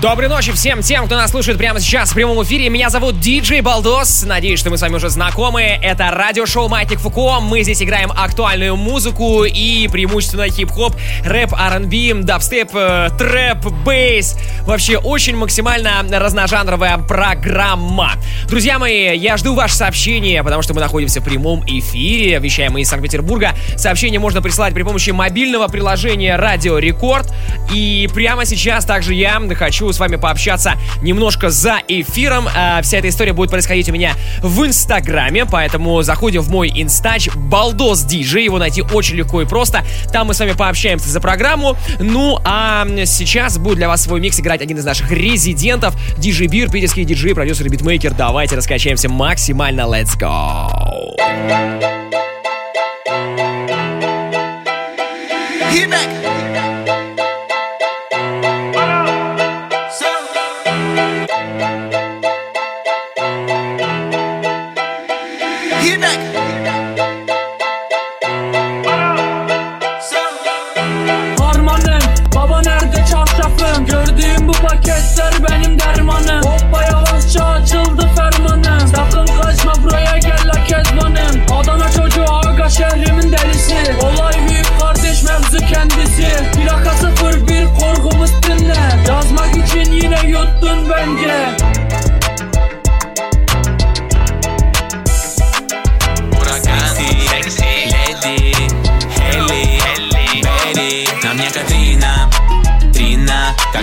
Доброй ночи всем тем, кто нас слушает прямо сейчас в прямом эфире. Меня зовут Диджей Балдос. Надеюсь, что мы с вами уже знакомы. Это радиошоу Маятник Фуко. Мы здесь играем актуальную музыку и преимущественно хип-хоп, рэп, R&B, дабстеп, э, трэп, bass. Вообще очень максимально разножанровая программа. Друзья мои, я жду ваше сообщение, потому что мы находимся в прямом эфире. Вещаем из Санкт-Петербурга. Сообщение можно присылать при помощи мобильного приложения Радио Рекорд. И прямо сейчас также я хочу с вами пообщаться немножко за эфиром. А, вся эта история будет происходить у меня в Инстаграме, поэтому заходим в мой инстач Балдос Диджей. Его найти очень легко и просто. Там мы с вами пообщаемся за программу. Ну, а сейчас будет для вас свой микс играть один из наших резидентов. Диджей Бир, питерский диджей, продюсер и битмейкер. Давайте раскачаемся максимально. Let's go!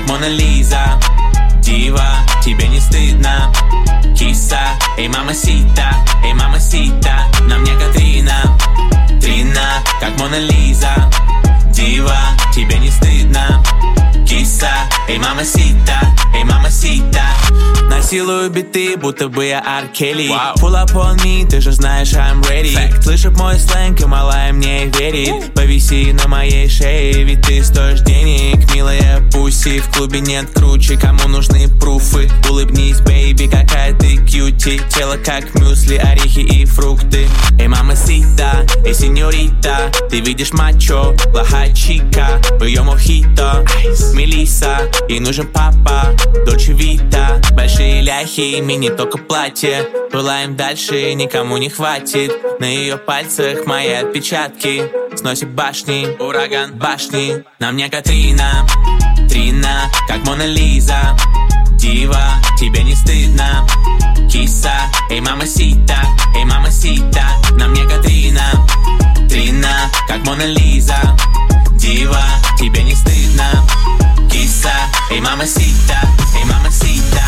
Мона Лиза Дива, тебе не стыдно. Киса, эй, мамасита, эй, мамасита На мне Катрина, Трина, как Мона Лиза Дива, тебе не стыдно. Киса, эй, мамасита, эй, мамасита. Насилую биты, будто бы я Ар Келли. Pull up on me, ты же знаешь, I'm ready. Слышит мой сленг, и малая мне верит. Повиси на моей шее, ведь ты стоишь денег Милая пуси, в клубе нет круче Кому нужны пруфы? Улыбнись, бейби, какая ты кьюти. Тело как мюсли, орехи и фрукты. Эй, мама сита, эй, сеньорита. Ты видишь мачо, плохая чика. В ее мохито, Мелиса Ей нужен папа, Дольче Вита. Большие ляхи, мини только платье. Пылаем дальше, никому не хватит. На ее пальцах мои отпечатки. Сносит башни, ураган башни. На мне Катрина, Трина, как Мона Лиза Дива, тебе не стыдно? Киса, эй, мамасита, эй, мамасита На мне Катрина, Трина, как Мона Лиза Дива, тебе не стыдно mamacita, hey mamacita, hey mamacita.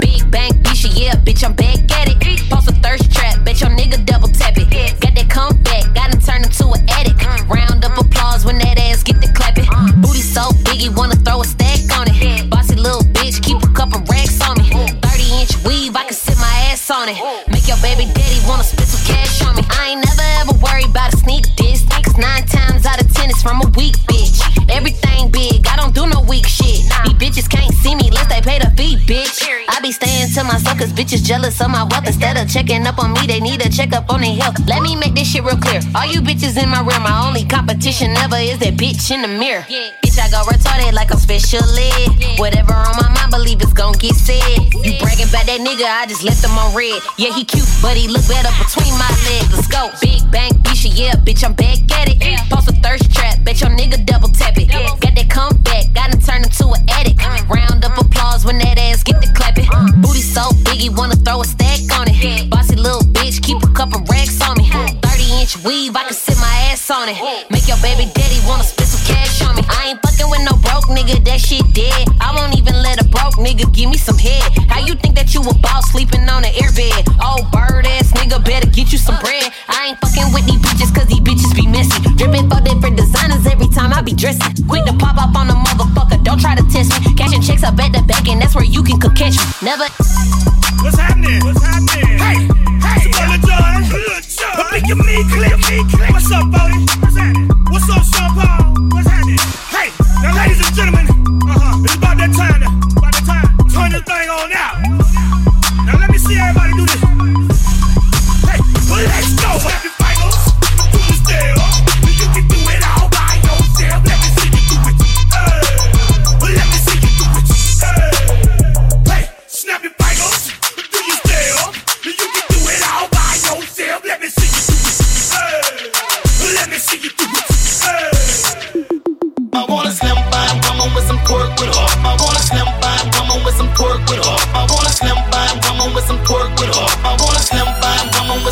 Big bang, bitch, yeah, bitch, I'm back at it. Post a thirst trap, bet your nigga double tap it. Got that comeback, gotta turn him to an addict. Round up applause when that ass get the clapping. Booty so big, he wanna throw a stack on it. Bossy little bitch, keep a couple racks on me. 30 inch weave, I can sit my ass on it. Make your baby daddy wanna spit some cash on me. I ain't never ever worried about a sneak diss. Cause nine times out of ten, it's from a weak bitch. Everything big, I don't do no weak shit. These bitches can't see me unless they pay the fee, bitch. I be staying to myself cause bitches jealous of my wealth. Instead of checking up on me, they need a checkup on their health. Let me make this shit real clear. All you bitches in my rear, my only competition ever is that bitch in the mirror. Bitch, I go retarded like I'm special ed. Whatever on my mind, believe it's gon' get said. You bragging about that nigga, I just left him on red. Yeah, he cute, but he look better between my legs. Let's go. Big bang, bitch, yeah, bitch, I'm back at it. Post a thirst trap, bet your nigga double tap it. Got that comeback, got him turned into an addict. Round up applause when that ass get the clapping. So big, he wanna throw a stack on it. Bossy little bitch, keep a couple racks on me. 30 inch weave, I can sit my ass on it. Make your baby daddy wanna spit some cash on me. I ain't fucking with no broke nigga, that shit dead. I won't even let a broke nigga give me some head. How you think that you a boss sleeping on an airbed? Oh, bird ass nigga, better get you some bread. I ain't fucking with these bitches cause these bitches be messy. Dripping for different designers every time I be dressing. Quick to pop up on a motherfucker, don't try to test me. Cashing checks up at the bank and that's where you can cook catch me. Never. What's happening? What's happening? Hey, hey, it's Lil Jon. Lil Jon. But pick your me click. What's up, Bodie? What's happening? What's up, Sean Paul? What's happening? Hey, now ladies and gentlemen, uh-huh, it's about that time to, about that time, turn this thing on out.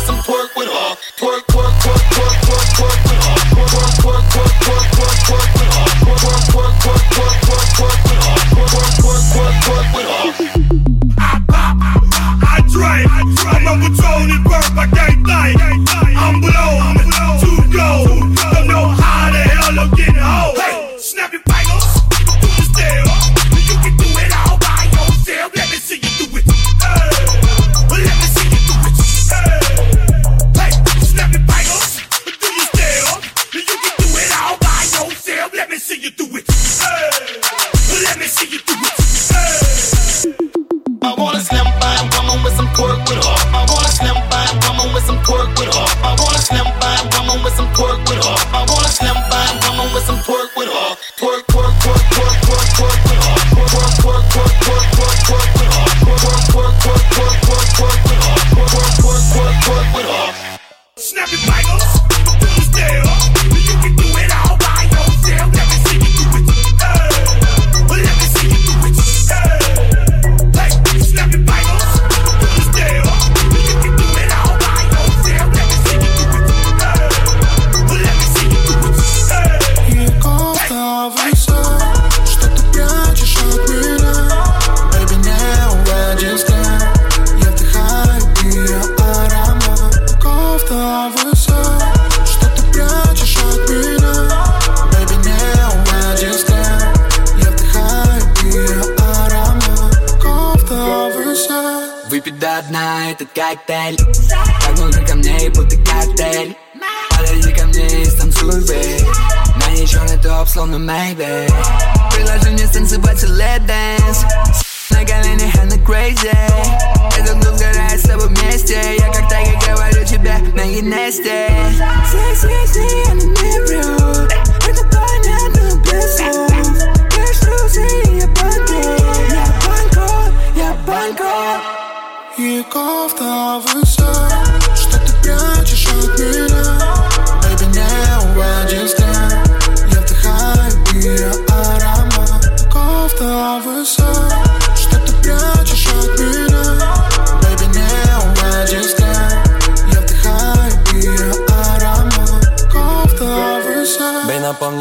some twerk with her. Twerk, twerk, twerk.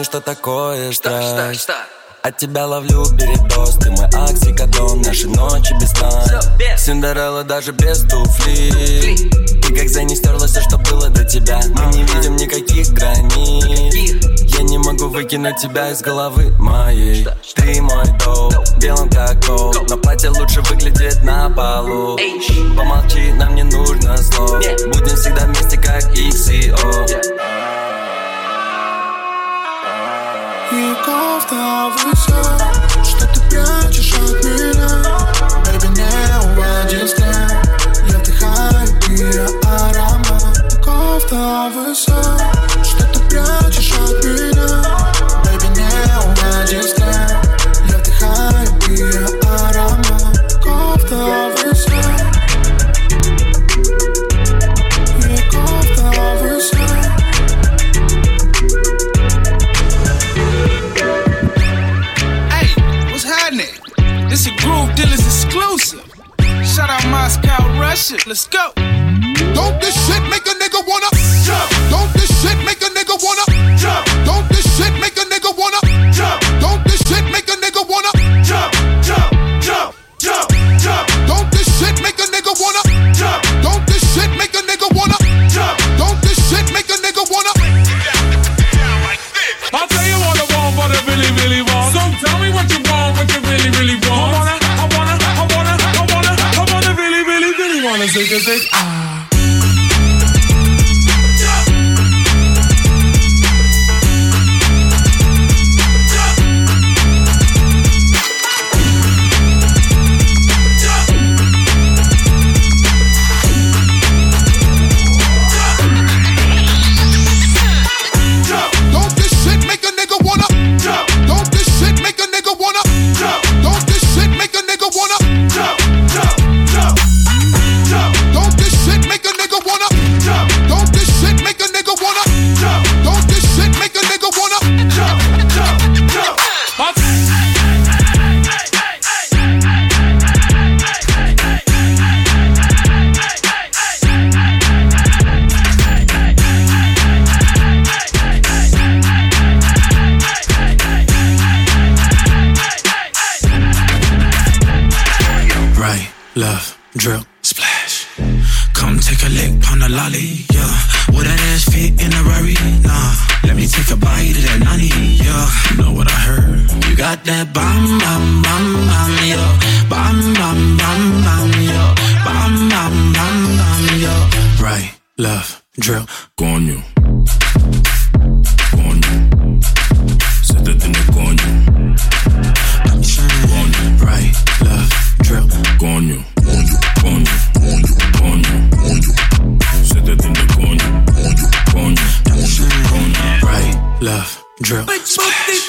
помню, что такое страсть. что. От тебя ловлю передоз, ты мой оксикодон а Наши ночи без сна. Синдерелла даже без туфли. И как за ней стерла все, что было до тебя. Мы не видим никаких границ. Я не могу выкинуть тебя из головы моей. Ты мой доп, белым как кол. Но платье лучше выглядит на полу. Помолчи, нам не нужно слов. Будем всегда вместе, как X и O Кофта выше Что ты прячешь от меня? Baby, не уводи с Я вдыхаю ее аромат Кофта выше Что ты прячешь от меня? my shit. Let's go. Don't this shit make a nigga wanna jump? Don't this shit make a nigga wanna jump? drill. Bitch,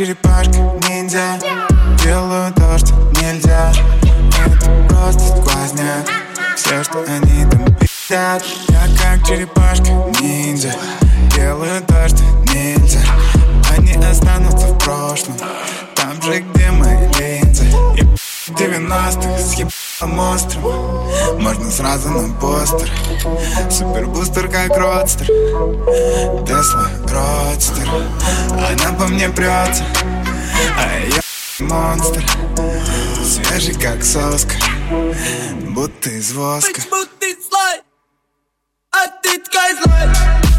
черепашка ниндзя. Делаю то, что нельзя. Это просто сквозняк Все, что они там пи***ят. Я как черепашка ниндзя. Делаю то, что нельзя Они останутся в прошлом. Там же, где мои линзы. И 90-х съеб ебаным монстром Можно сразу на постер. Супербустер как родстер. Тесла родстер. Она по мне прется. А я монстр. Свежий как соска. Будто из воска. Будто слой, а ты ткань злой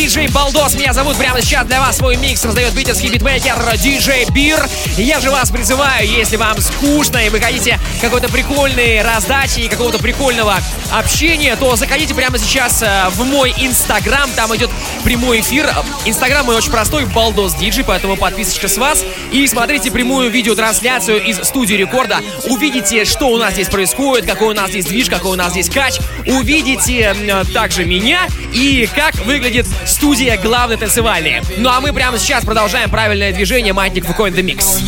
диджей Балдос. Меня зовут прямо сейчас для вас свой микс раздает питерский битмейкер диджей Бир. Я же вас призываю, если вам скучно и вы хотите какой-то прикольной раздачи и какого-то прикольного общения, то заходите прямо сейчас э, в мой инстаграм, там идет прямой эфир. Инстаграм мой очень простой, Балдос Диджей, поэтому подписочка с вас. И смотрите прямую видеотрансляцию из студии рекорда. Увидите, что у нас здесь происходит, какой у нас здесь движ, какой у нас здесь кач. Увидите э, также меня и как выглядит студия главной танцевальной. Ну а мы прямо сейчас продолжаем правильное движение Маятник Фуко in the Mix.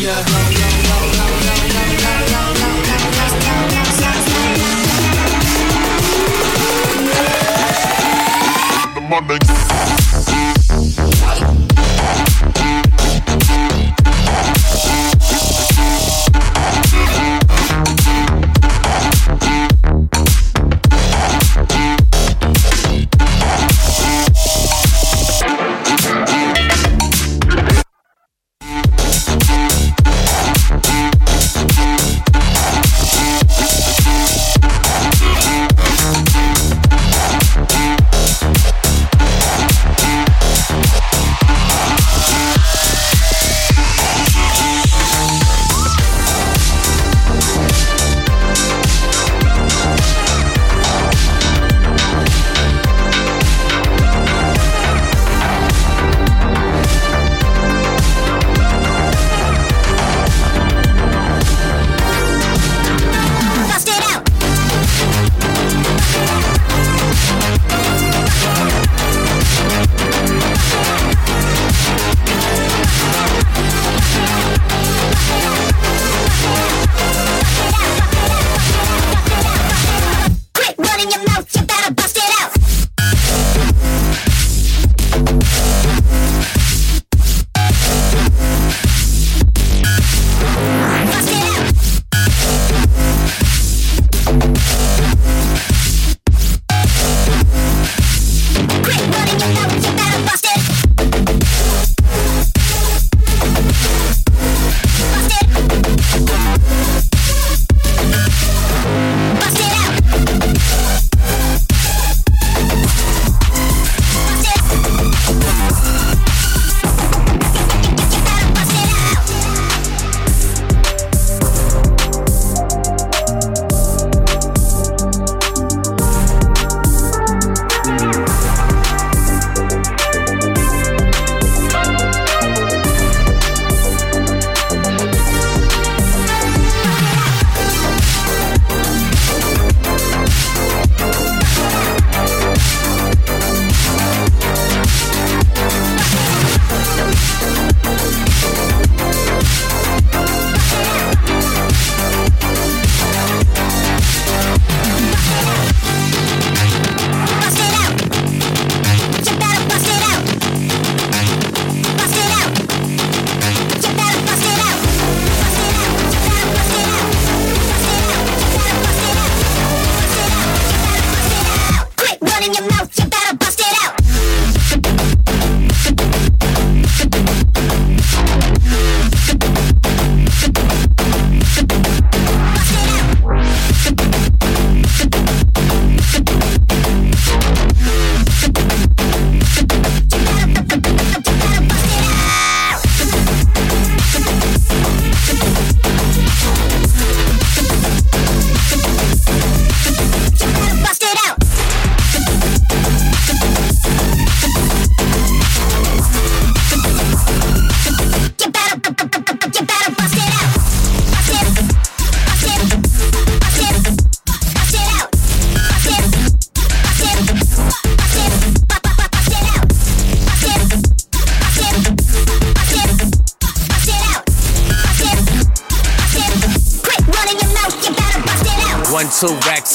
Quit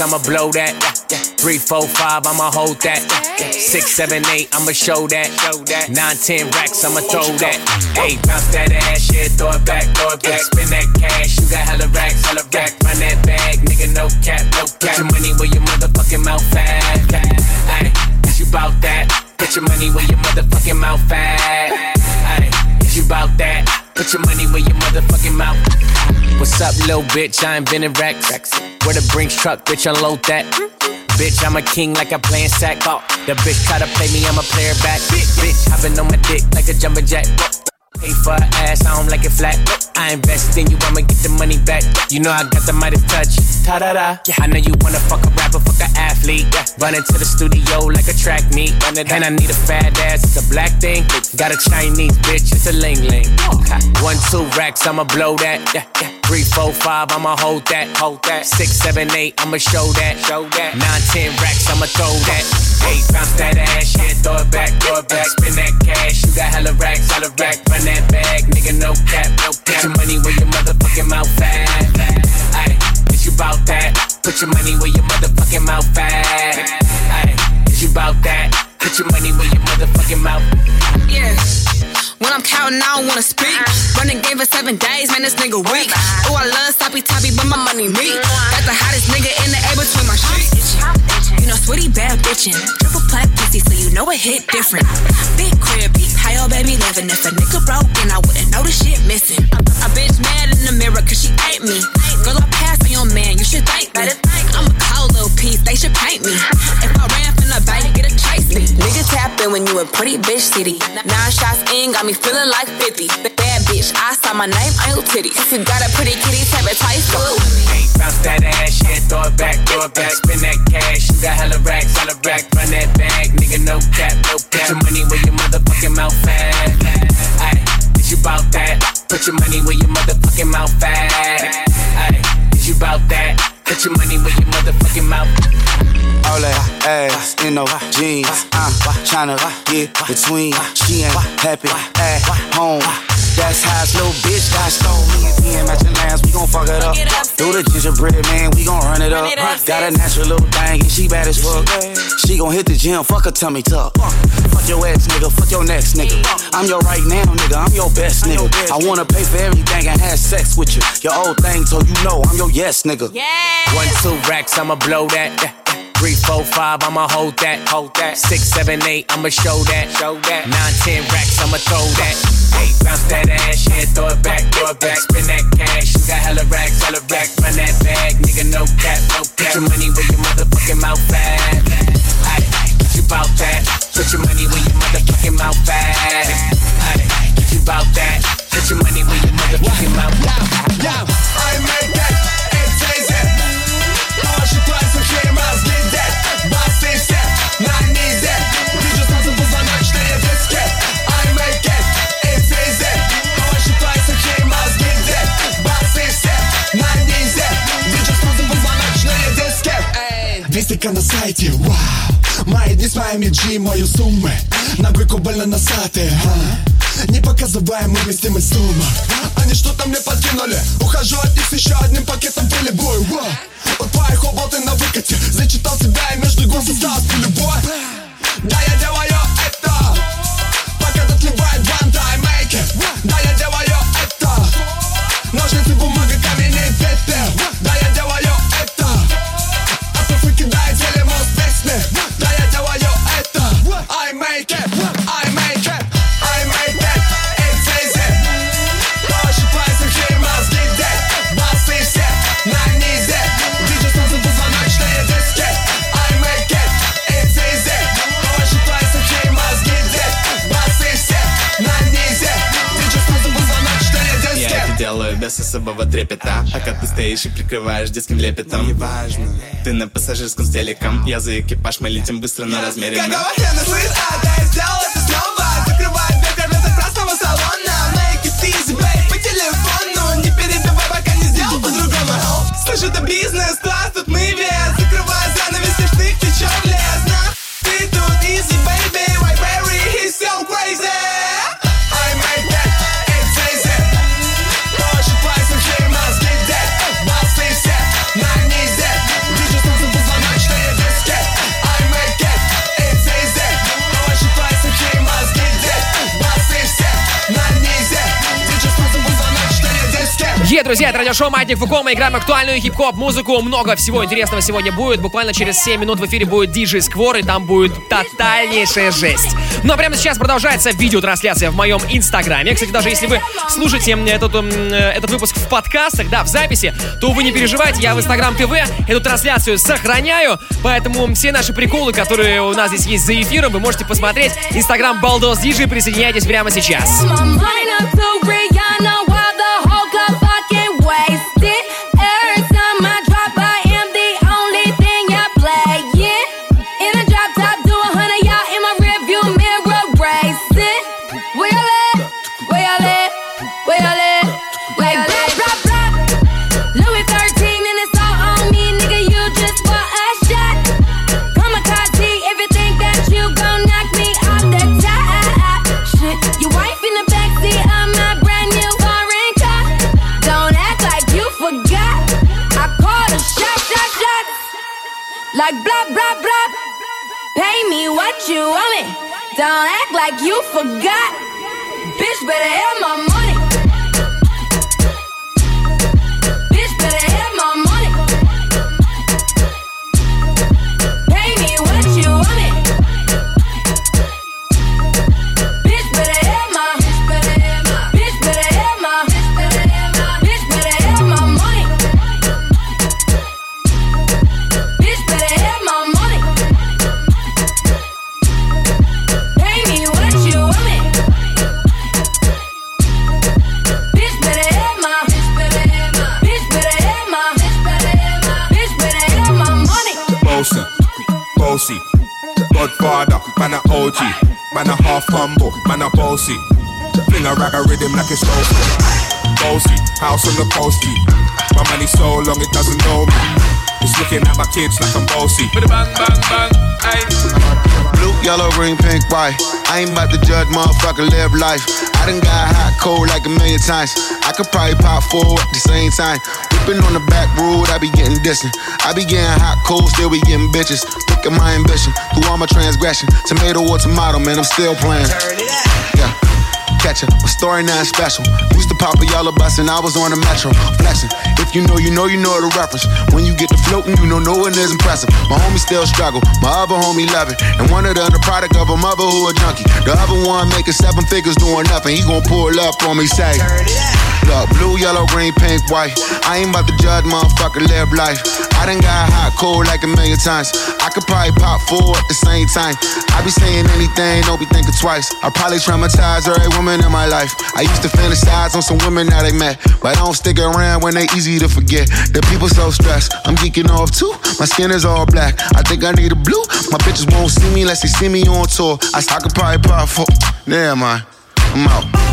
I'ma blow that. Three, four, five, I'ma hold that. Six, seven, eight, I'ma show that. Nine, ten racks, I'ma throw that. Eight, bounce that ass, yeah, throw it back, throw it back. Spin that cash, you got hella racks, hella rack. Run that bag, nigga, no cap, no cap. Put your money where your motherfucking mouth at. Ay, you bout that? Put your money where your motherfucking mouth at. Put your money where your motherfucking mouth. What's up, little bitch? I invented racks. Where the Brinks truck, bitch, unload that. Bitch, I'm a king like I'm playing sack. Oh, the bitch try to play me, I'm a player back. Bitch, hopping on my dick like a jumping jack. Pay for her ass, I don't like it flat. I invest in you, I'ma get the money back. You know I got the mighty touch. Ta da da. Yeah, I know you wanna fuck a rapper, Run into the studio like a track meet. And I need a fat ass, it's a black thing. Got a Chinese bitch, it's a ling ling. One, two racks, I'ma blow that. Three, four, five, I'ma hold that. Hold that. Six, seven, eight, I'ma show that. Show that. Nine, ten racks, I'ma throw that. Eight, bounce that ass, yeah, throw it back, throw it back. Spin that cash, you got hella racks, hella rack. Run that bag, nigga, no cap, no cap. Put your money where your motherfucking mouth at. You bout that? Put your money where your motherfucking mouth at. Ay, is you bout that? Put your money where your motherfucking mouth. Yeah. When I'm counting, I don't wanna speak. Running game for seven days, man, this nigga weak. Oh, I love sloppy toppy, but my money meat. That's the hottest nigga in the air between my sheets. You know, sweetie bad bitchin'. Triple plat pussy, so you know it hit different. Big crib, big high, oh baby living. If a nigga broke, then I wouldn't know the shit missing. A, bitch mad in the mirror, cause she ain't me. Girl, I pass your man, you should thank me. I'm a cold little piece, they should paint me. If I ran from the bank, get a chase me. Nigga tap when you a pretty bitch city. Nine shots in, got me feeling like 50. Bad bitch, I saw my name on your titty. If you got a pretty kitty, tap it twice, it me. Bounce that ass, yeah, throw it back, throw it back. Spin that cash, you got hella racks, hella rack. Run that bag, nigga, no cap, no cap. Put your money where your motherfucking mouth at. Ay, is you bout that? Put your money where your motherfucking mouth at. Ay, is you bout that? Put your money where your motherfucking mouth. All that ass in no jeans. I'm tryna get between. She ain't happy at home. That's how this little bitch got stole me again. Matching lines, we gon' fuck it up. Do the gingerbread man, we gon' run it up. Got a natural little thing, and she bad as fuck. She gon' hit the gym, fuck her tummy tuck. Fuck your ex nigga, fuck your next nigga. I'm your right now nigga, I'm your best nigga. I wanna pay for everything and have sex with you. Your old thing, so you know I'm your yes nigga. One, two racks, I'ma blow that. Three, four, five, I'ma hold that. Hold that. Six, seven, eight, I'ma show that. Show that. Nine, ten racks, I'ma throw that. Eight, bounce that ass, yeah, throw it back, throw it back. Spin that cash, you got hella racks, hella racks. Run that bag, nigga, no cap, no cap. Put your money where your motherfucking mouth at. Ay, you bout that? Put your money where your motherfucking mouth at. Ay, you bout that? Put your money where your motherfucking mouth at. I make that, диски. Вестика на сайте, вау. Мои дни с моими G, суммы. На гойку больно носатые, а? Не показывая мы вместимость сумма Они что-то мне подкинули. Ухожу от них с еще одним пакетом пылебой Вот по их облаты на выкате. Зачитал себя и между губ создал любовь Да, я делаю это. Пока отливает I make it. Да, я делаю это. Ножницы, бумага, камень и ветер без особого трепета. А как ты стоишь и прикрываешь детским лепетом? Неважно. Ты на пассажирском с телеком. Я за экипаж, мы летим быстро, но размеренно. Какого хрена, слышь, а да я сделал это снова Закрываю дверь кормятся красного салона. Make it easy, babe, по телефону. Не перебивай, пока не сделал по-другому. Слышь, это бизнес-класс, друзья, это радиошоу Маятник Фуко. Мы играем актуальную хип-хоп музыку. Много всего интересного сегодня будет. Буквально через 7 минут в эфире будет диджей Сквор, и там будет тотальнейшая жесть. Ну а прямо сейчас продолжается видеотрансляция в моем инстаграме. Кстати, даже если вы слушаете этот, этот выпуск в подкастах, да, в записи, то вы не переживайте, я в Инстаграм ТВ эту трансляцию сохраняю, поэтому все наши приколы, которые у нас здесь есть за эфиром, вы можете посмотреть. Инстаграм Балдос Диджей, присоединяйтесь прямо сейчас. Like blah, blah, blah. Pay me what you owe me. Don't act like you forgot. Bitch, better have my money. Bossy. Fling a rag a rhythm like it's bossy. Bossy, house on the posty. My money so long it doesn't know me. It's looking at my kids like I'm bossy. Bang bang bang, ay. Blue, yellow, green, pink, white. I ain't about to judge, motherfucker, live life. I done got hot, cold like a million times. I could probably pop four at the same time. Whipping on the back road, I be getting distant. I be getting hot, cold, still be getting bitches. My ambition, through all my transgression. Tomato or tomato, man, I'm still playing. Yeah. Catch it, my story not special. Used to pop a yellow bus and I was on the metro. Flexing. If you know, you know, you know the reference. When you get to floating, you know no one is impressive. My homie still struggle, my other homie love it. And one of them the product of a mother who a junkie. The other one making seven figures doing nothing. He gon' pull up on me, say. Blue, yellow, green, pink, white. I ain't about to judge, motherfucker, live life. I done got hot, cold like a million times. I could probably pop four at the same time. I be saying anything, don't be thinking twice. I probably traumatize every woman in my life. I used to fantasize on some women that I met, but I don't stick around when they easy to forget. The people so stressed, I'm geeking off too. My skin is all black. I think I need a blue. My bitches won't see me unless they see me on tour. I, I could probably pop four. Never mind. I'm out.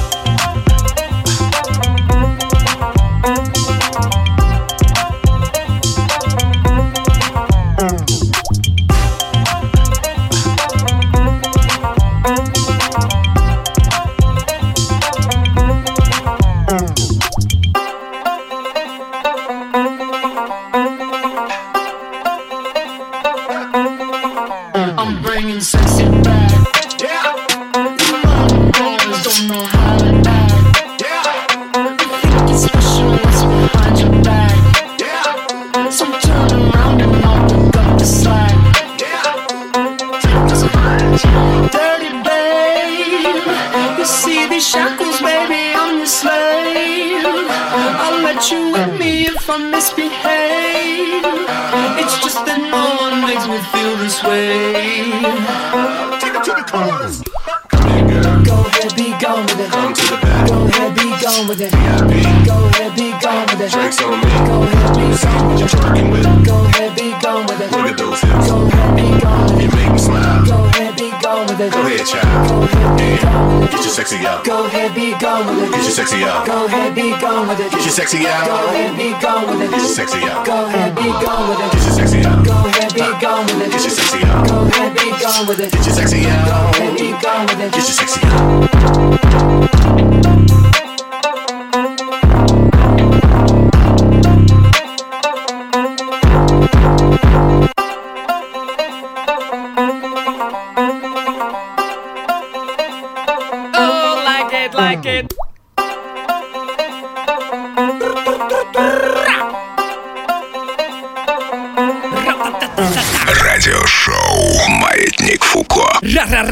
Sexy out. Go ahead, be gone with it. Get your sexy out. Go ahead, be gone with it. Get your sexy out. Go ahead, be gone with it. Get your sexy out. Go ahead, be gone with it. Get your sexy Go out. ahead, be gone with it. Get your sexy out.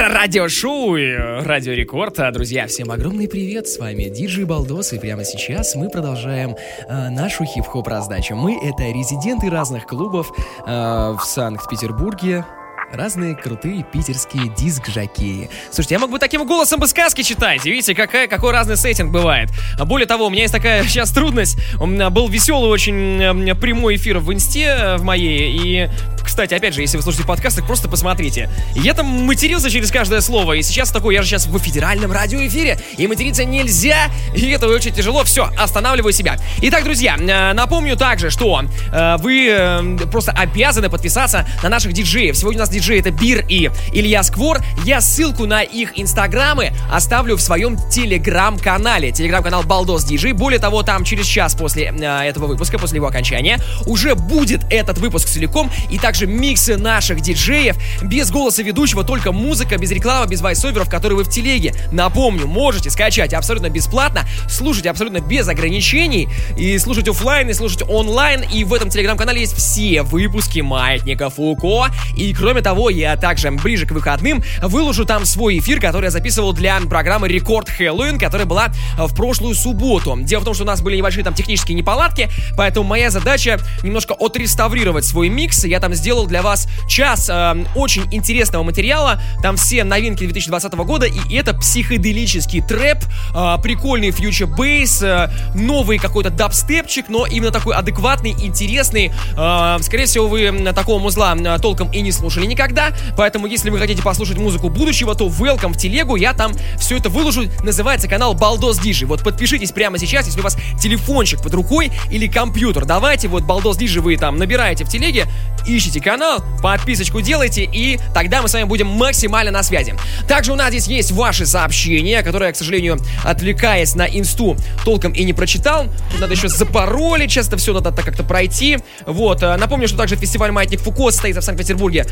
Радиошоу, э, Радио Рекорд. А, Друзья, всем огромный привет, с вами Диджей Балдос, и прямо сейчас мы продолжаем э, нашу хип-хоп раздачу. Мы — это резиденты разных клубов э, в Санкт-Петербурге, Разные крутые питерские диск-жокеи. Слушайте, я мог бы таким голосом бы сказки читать. Видите, какая, какой разный сеттинг бывает. А Более того, у меня есть такая сейчас трудность. У меня был веселый очень э, прямой эфир в инсте э, в моей. И, кстати, опять же, если вы слушаете подкаст, так просто посмотрите. Я там матерился через каждое слово. И сейчас такой, я же сейчас в федеральном радиоэфире. И материться нельзя. И это очень тяжело. Все, останавливаю себя. Итак, друзья, э, напомню также, что э, вы просто обязаны подписаться на наших диджеев. Сегодня у нас диджей это Бир и Илья Сквор. Я ссылку на их инстаграмы оставлю в своем телеграм-канале. Телеграм-канал Балдос Диджей. Более того, там через час после э, этого выпуска, после его окончания, уже будет этот выпуск целиком и также миксы наших диджеев без голоса ведущего, только музыка, без рекламы, без вайсоверов, которые вы в телеге. Напомню, можете скачать абсолютно бесплатно, слушать абсолютно без ограничений и слушать офлайн, и слушать онлайн. И в этом телеграм-канале есть все выпуски Маятника Фуко. И кроме того, я также ближе к выходным выложу там свой эфир, который я записывал для программы Рекорд Хэллоуин, которая была э, в прошлую субботу. Дело в том, что у нас были небольшие там технические неполадки, поэтому моя задача немножко отреставрировать свой микс. Я там сделал для вас час э, очень интересного материала. Там все новинки 2020 года, и это психоделический трэп, э, прикольный фьючер бейс, э, новый какой-то дабстепчик, но именно такой адекватный, интересный. Э, скорее всего, вы такого музла э, толком и не слушали никогда, поэтому если вы хотите послушать музыку будущего, то welcome в телегу, я там все это выложу. Называется канал Балдос Диджи. Вот подпишитесь прямо сейчас, если у вас телефончик под рукой или компьютер. Давайте вот Балдос Диджи вы там набираете в телеге, ищите канал, подписочку делайте, и тогда мы с вами будем максимально на связи. Также у нас здесь есть ваши сообщения, которые к сожалению, отвлекаясь на инсту, толком и не прочитал. Тут надо еще запаролить, сейчас это все надо так как-то пройти. Вот, э, напомню, что также фестиваль Маятник Фуко состоится в Санкт-Петербурге,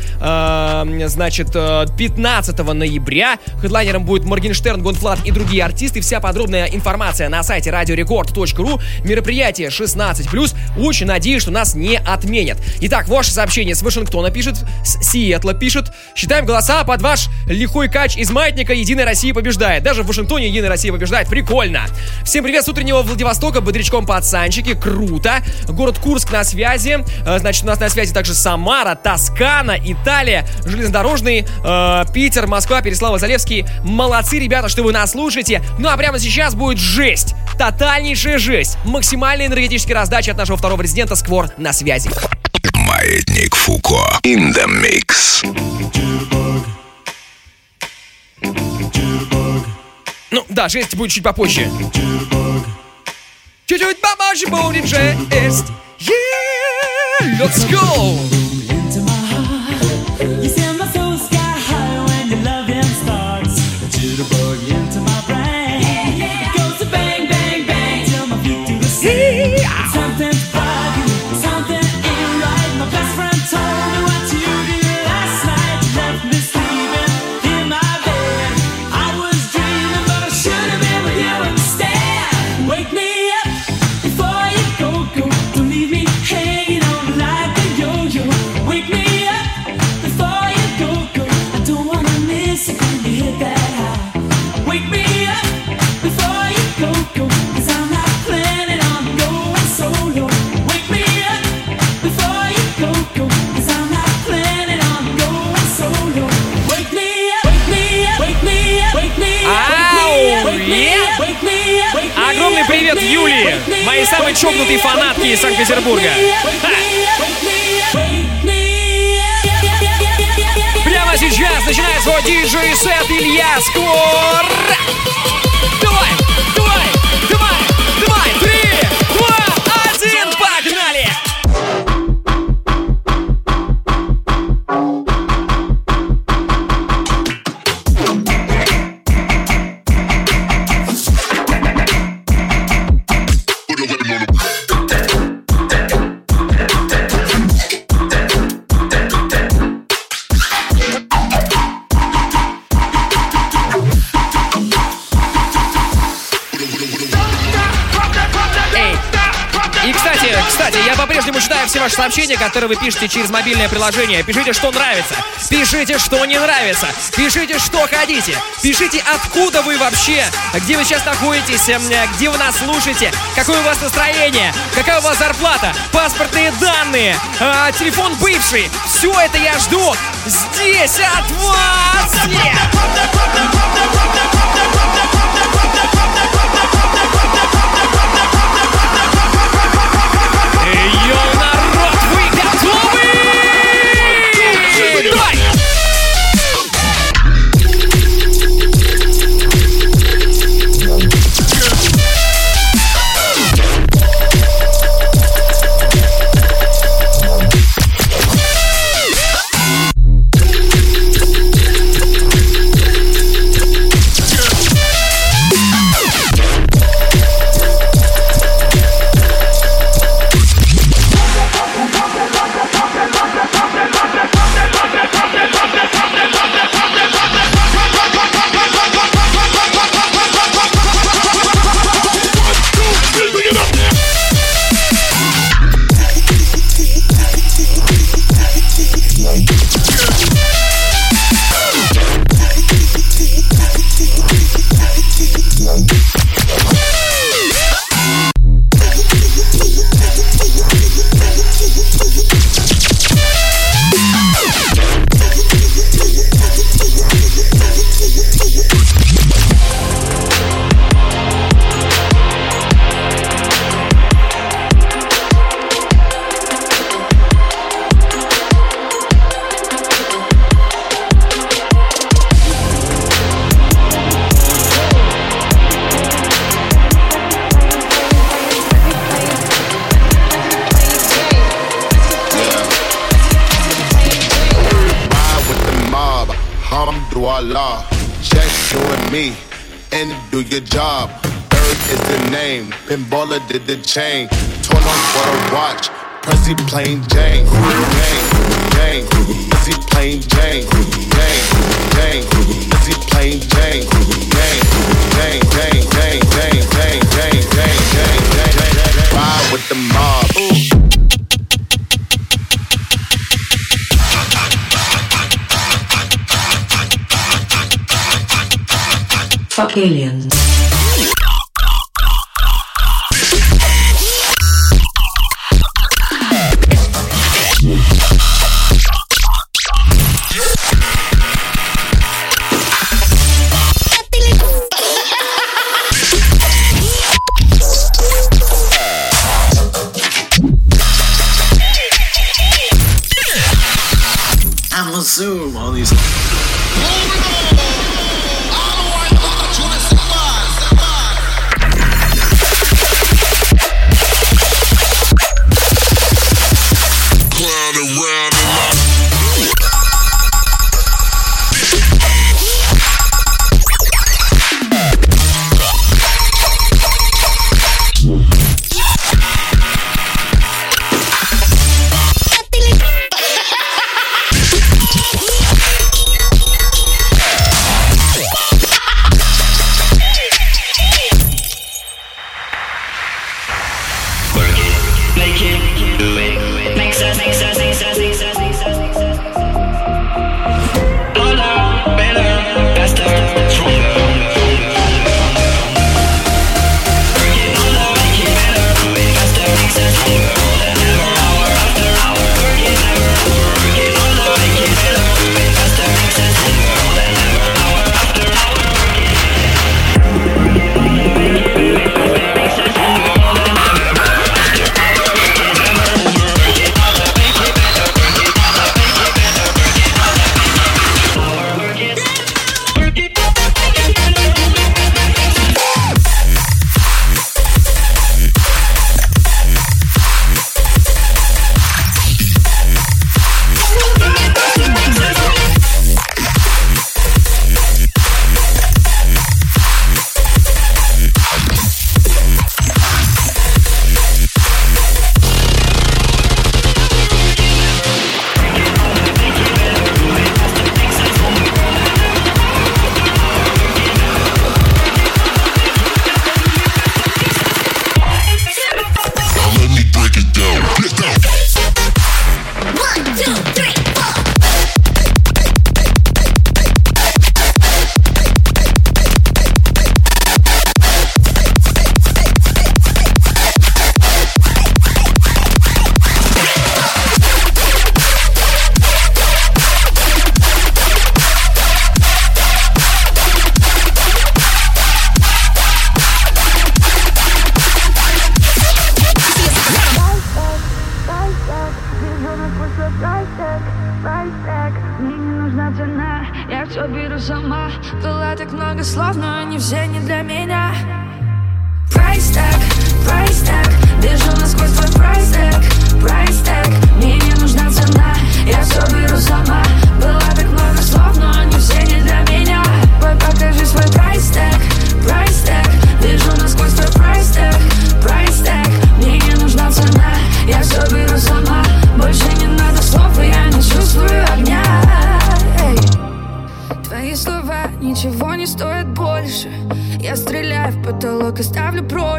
э, значит, э, 15 ноября. Хедлайнером будет Моргенштерн, Gone.Fludd и другие артисты. Вся подробная информация на сайте radiorecord.ru. Мероприятие 16+. Очень надеюсь, что нас не отменят. Итак, ваше сообщение с Вашингтона пишет, с Сиэтла пишет. Считаем голоса под ваш лихой кач из маятника «Единая Россия побеждает». Даже в Вашингтоне «Единая Россия побеждает». Прикольно. Всем привет с утреннего Владивостока, бодрячком пацанчики. Круто. Город Курск на связи. Э, Значит, у нас на связи также Самара, Тоскана, Италия, железнодорожный, э, Питер, Москва, Переслава, Залевский. Молодцы, ребята, что вы нас слушаете. Ну а прямо сейчас будет жесть. Тотальнейшая жесть. Максимальная энергетическая раздача от нашего второго резидента Сквор на связи. Маятник Фуко. In the mix. Ну да, жесть будет чуть попозже. Чуть-чуть попозже будет жесть. Yeah, let's go! Моей самой чокнутой фанатки из Санкт-Петербурга. Прямо сейчас начинает свой диджей-сет Илья Сквор. Ваши сообщения, которые вы пишете через мобильное приложение. Пишите, что нравится. Пишите, что не нравится. Пишите, что хотите. Пишите, откуда вы вообще, где вы сейчас находитесь, эм, где вы нас слушаете, какое у вас настроение, какая у вас зарплата, паспортные данные, э, телефон бывший. Все это я жду здесь от вас. Йоу, chain. Torn on for a watch, Prezi plain Jane. Jane, Jane, plain Jane. Jane, Jane, plain Jane, Jane, Jane, Jane, Jane, Jane, Jane, Jane, Jane, Jane, Jane. Ride with the mob. Fuck aliens.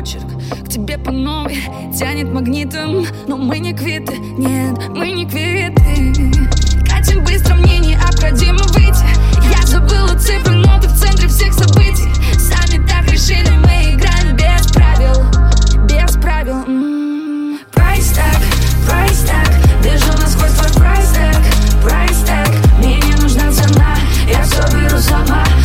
очерк К тебе по новой тянет магнитом Но мы не квиты, нет, мы не квиты. Катим быстро, мне необходимо выйти. Я забыла цифры, но ты в центре всех событий. Сами так решили, мы играем без правил. Без правил м-м. Price tag, price tag Вижу насквозь твой price tag, price tag Мне не нужна цена, я все беру сама.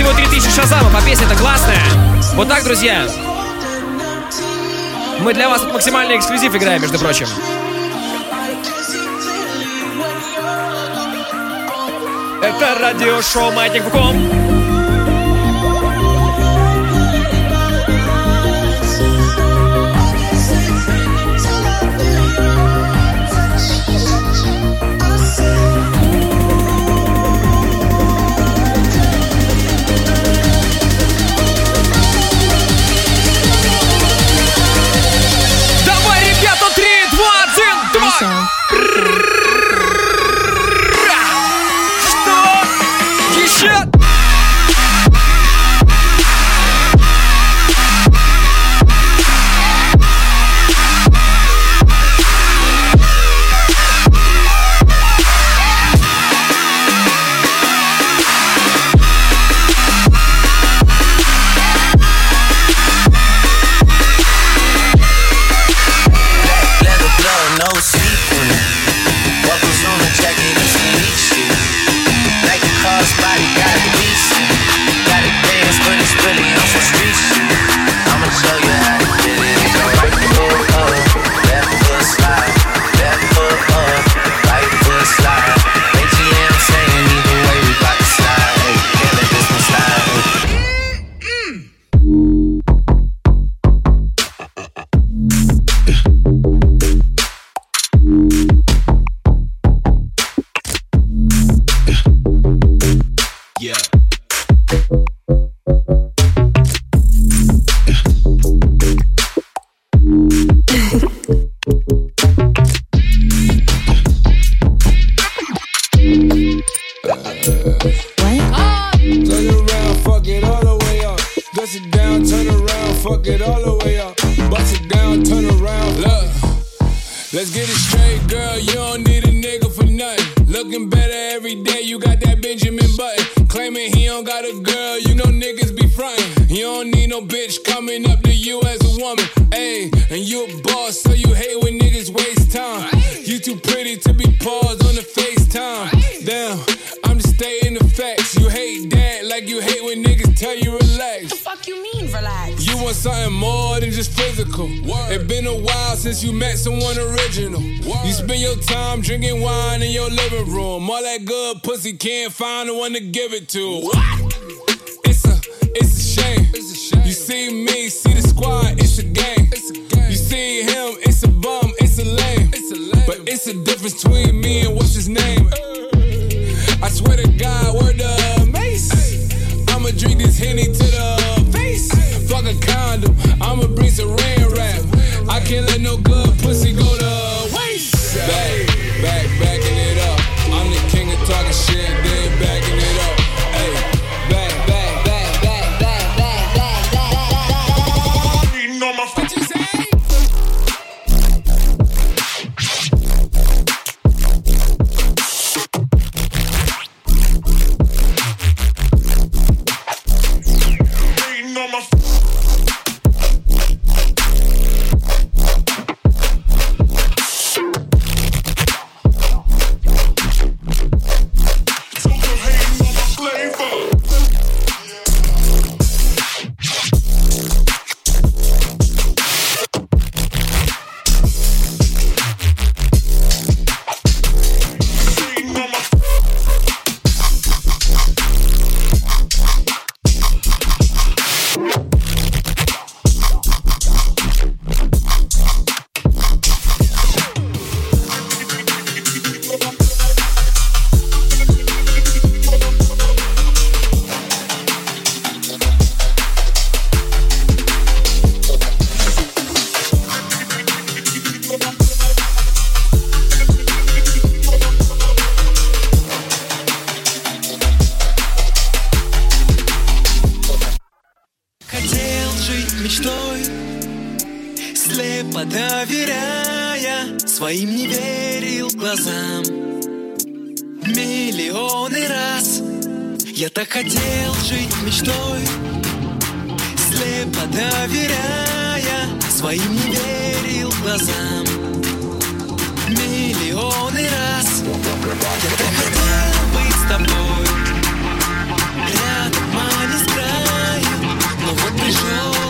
всего 3000 шазамов, а песня-то классная. Вот так, друзья. Мы для вас тут максимальный эксклюзив играем, между прочим. Это радиошоу Маятник Буком. that good pussy can't find the one to give it to. What? It's a, it's a shame. It's a shame. You see me, see the squad, it's a game. It's a game. You see him, it's a bum, it's a lame. It's a lame. But it's a difference between me and what's his name. I swear to God, word the mace. I'ma drink this henny to the face. Fuck a condom, I'ma bring some rain rap. I can't let no good pussy go to waste. Back, back, backing it up talking shit, they ain't backing it. слепо доверяя Своим не верил глазам. Миллионы раз Я так хотел жить мечтой Слепо доверяя Своим не верил глазам. Миллионы раз Я так хотел быть с тобой. Рядом, а не с краю Но вот пришел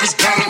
rappers got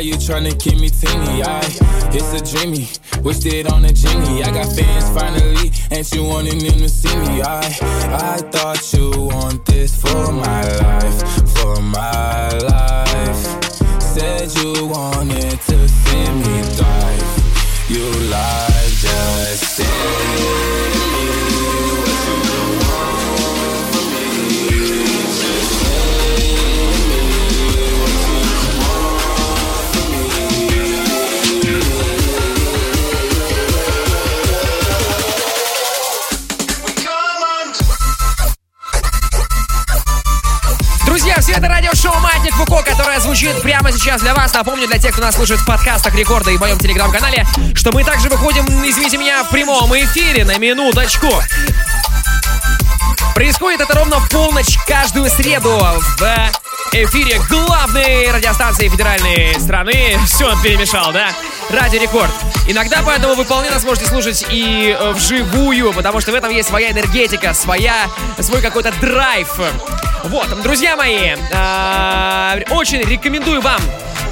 why you tryna keep me teeny? I, it's a dreamy, wished it on a genie. I got fans finally, and you wanting them to see me? I, I thought you want this for my life, for my life. Said you wanted to see me thrive. You lied, just say это радиошоу «Маятник Фуко», которое звучит прямо сейчас для вас. Напомню, для тех, кто нас слушает в подкастах Рекорда и в моем телеграм-канале, что мы также выходим, извините меня, в прямом эфире на минуточку. Происходит это ровно в полночь каждую среду в эфире главной радиостанции федеральной страны. Все перемешал, да? Радио Рекорд. Иногда поэтому вы вполне нас можете слушать и э, вживую, потому что в этом есть своя энергетика, своя, свой какой-то драйв. Вот, друзья мои, э, очень рекомендую вам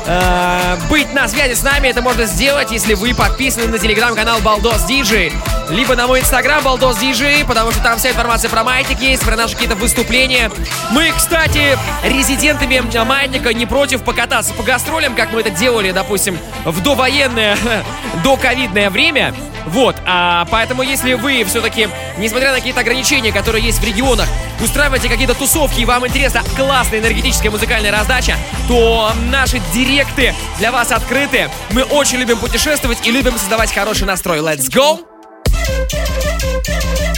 э, быть на связи с нами. Это можно сделать, если вы подписаны на телеграм-канал Балдос Диджей, либо на мой инстаграм Балдос Диджей, потому что там вся информация про маятник есть, про наши какие-то выступления. Мы, кстати, резидентами маятника не против покататься по гастролям, как мы это делали, допустим, в довоенное, доковидное время. Вот, а, поэтому если вы все-таки, несмотря на какие-то ограничения, которые есть в регионах, устраиваете какие-то тусовки и вам интересна классная энергетическая музыкальная раздача, то наши директы для вас открыты. Мы очень любим путешествовать и любим создавать хороший настрой. Let's go! Thank you.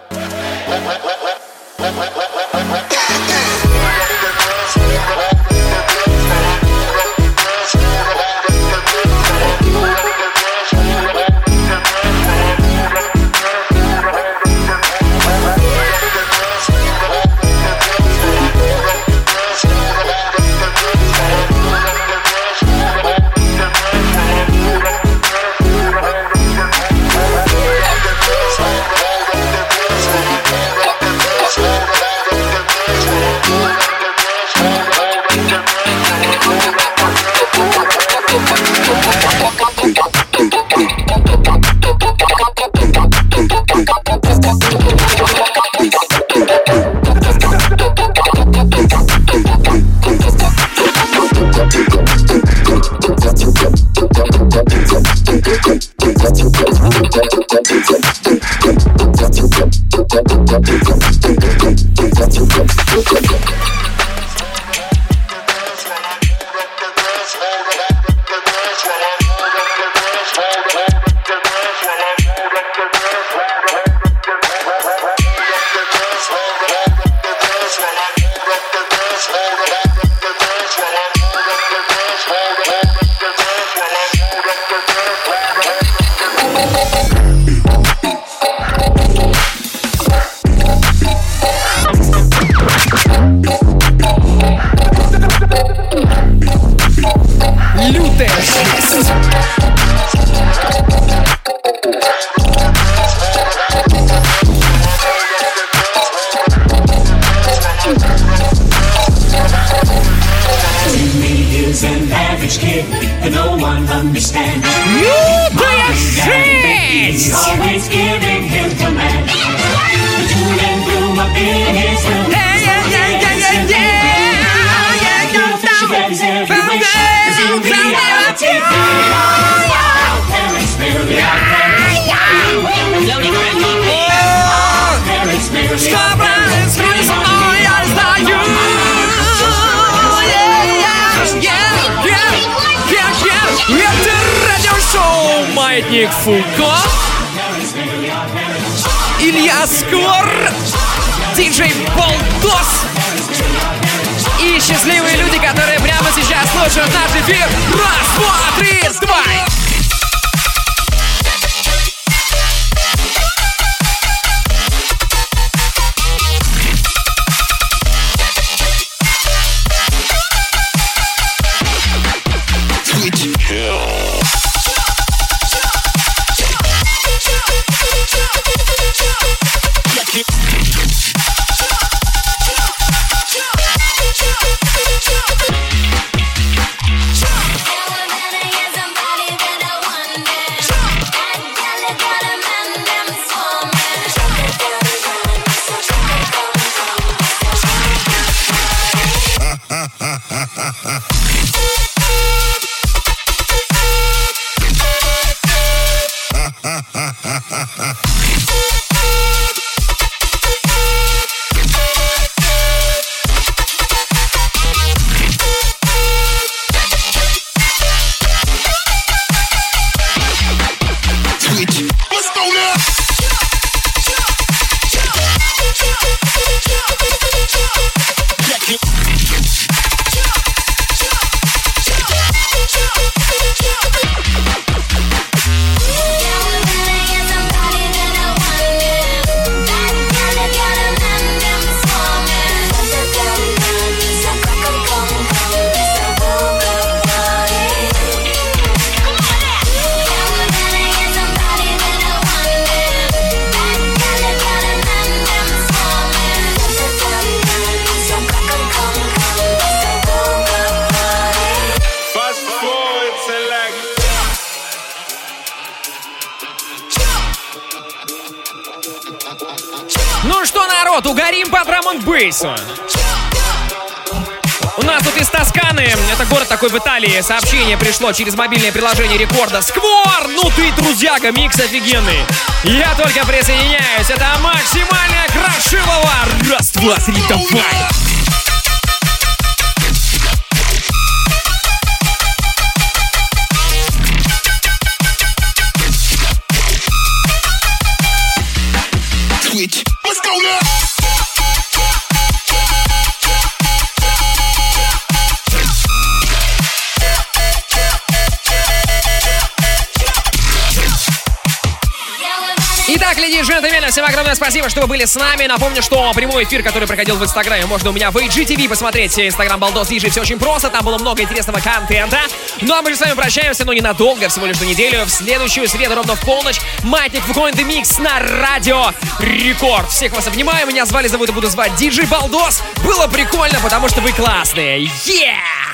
teenage kid that no one understands. You do! He's always giving him. The bloom up in his room. «Маятник Фуко». Илья Скор, диджей Болдос и счастливые люди, которые прямо сейчас слушают наш эфир. Раз, два, три, давай! Такой в Италии, сообщение пришло через мобильное приложение рекорда. Сквор, ну ты трудяга, микс офигенный. Я только присоединяюсь, это максимальная крошилова. Раз, два, три, давай. Всем огромное спасибо, что вы были с нами. Напомню, что прямой эфир, который проходил в Инстаграме, можно у меня в IGTV посмотреть. Инстаграм Балдос Диджей, все очень просто, там было много интересного контента. Ну а мы же с вами прощаемся, но ненадолго, всего лишь на неделю. В следующую среду ровно в полночь Маятник Фукоин The Mix на радио Рекорд. Всех вас обнимаю, меня звали, зовут и буду звать Диджей Балдос. Было прикольно, потому что вы классные. Yeah!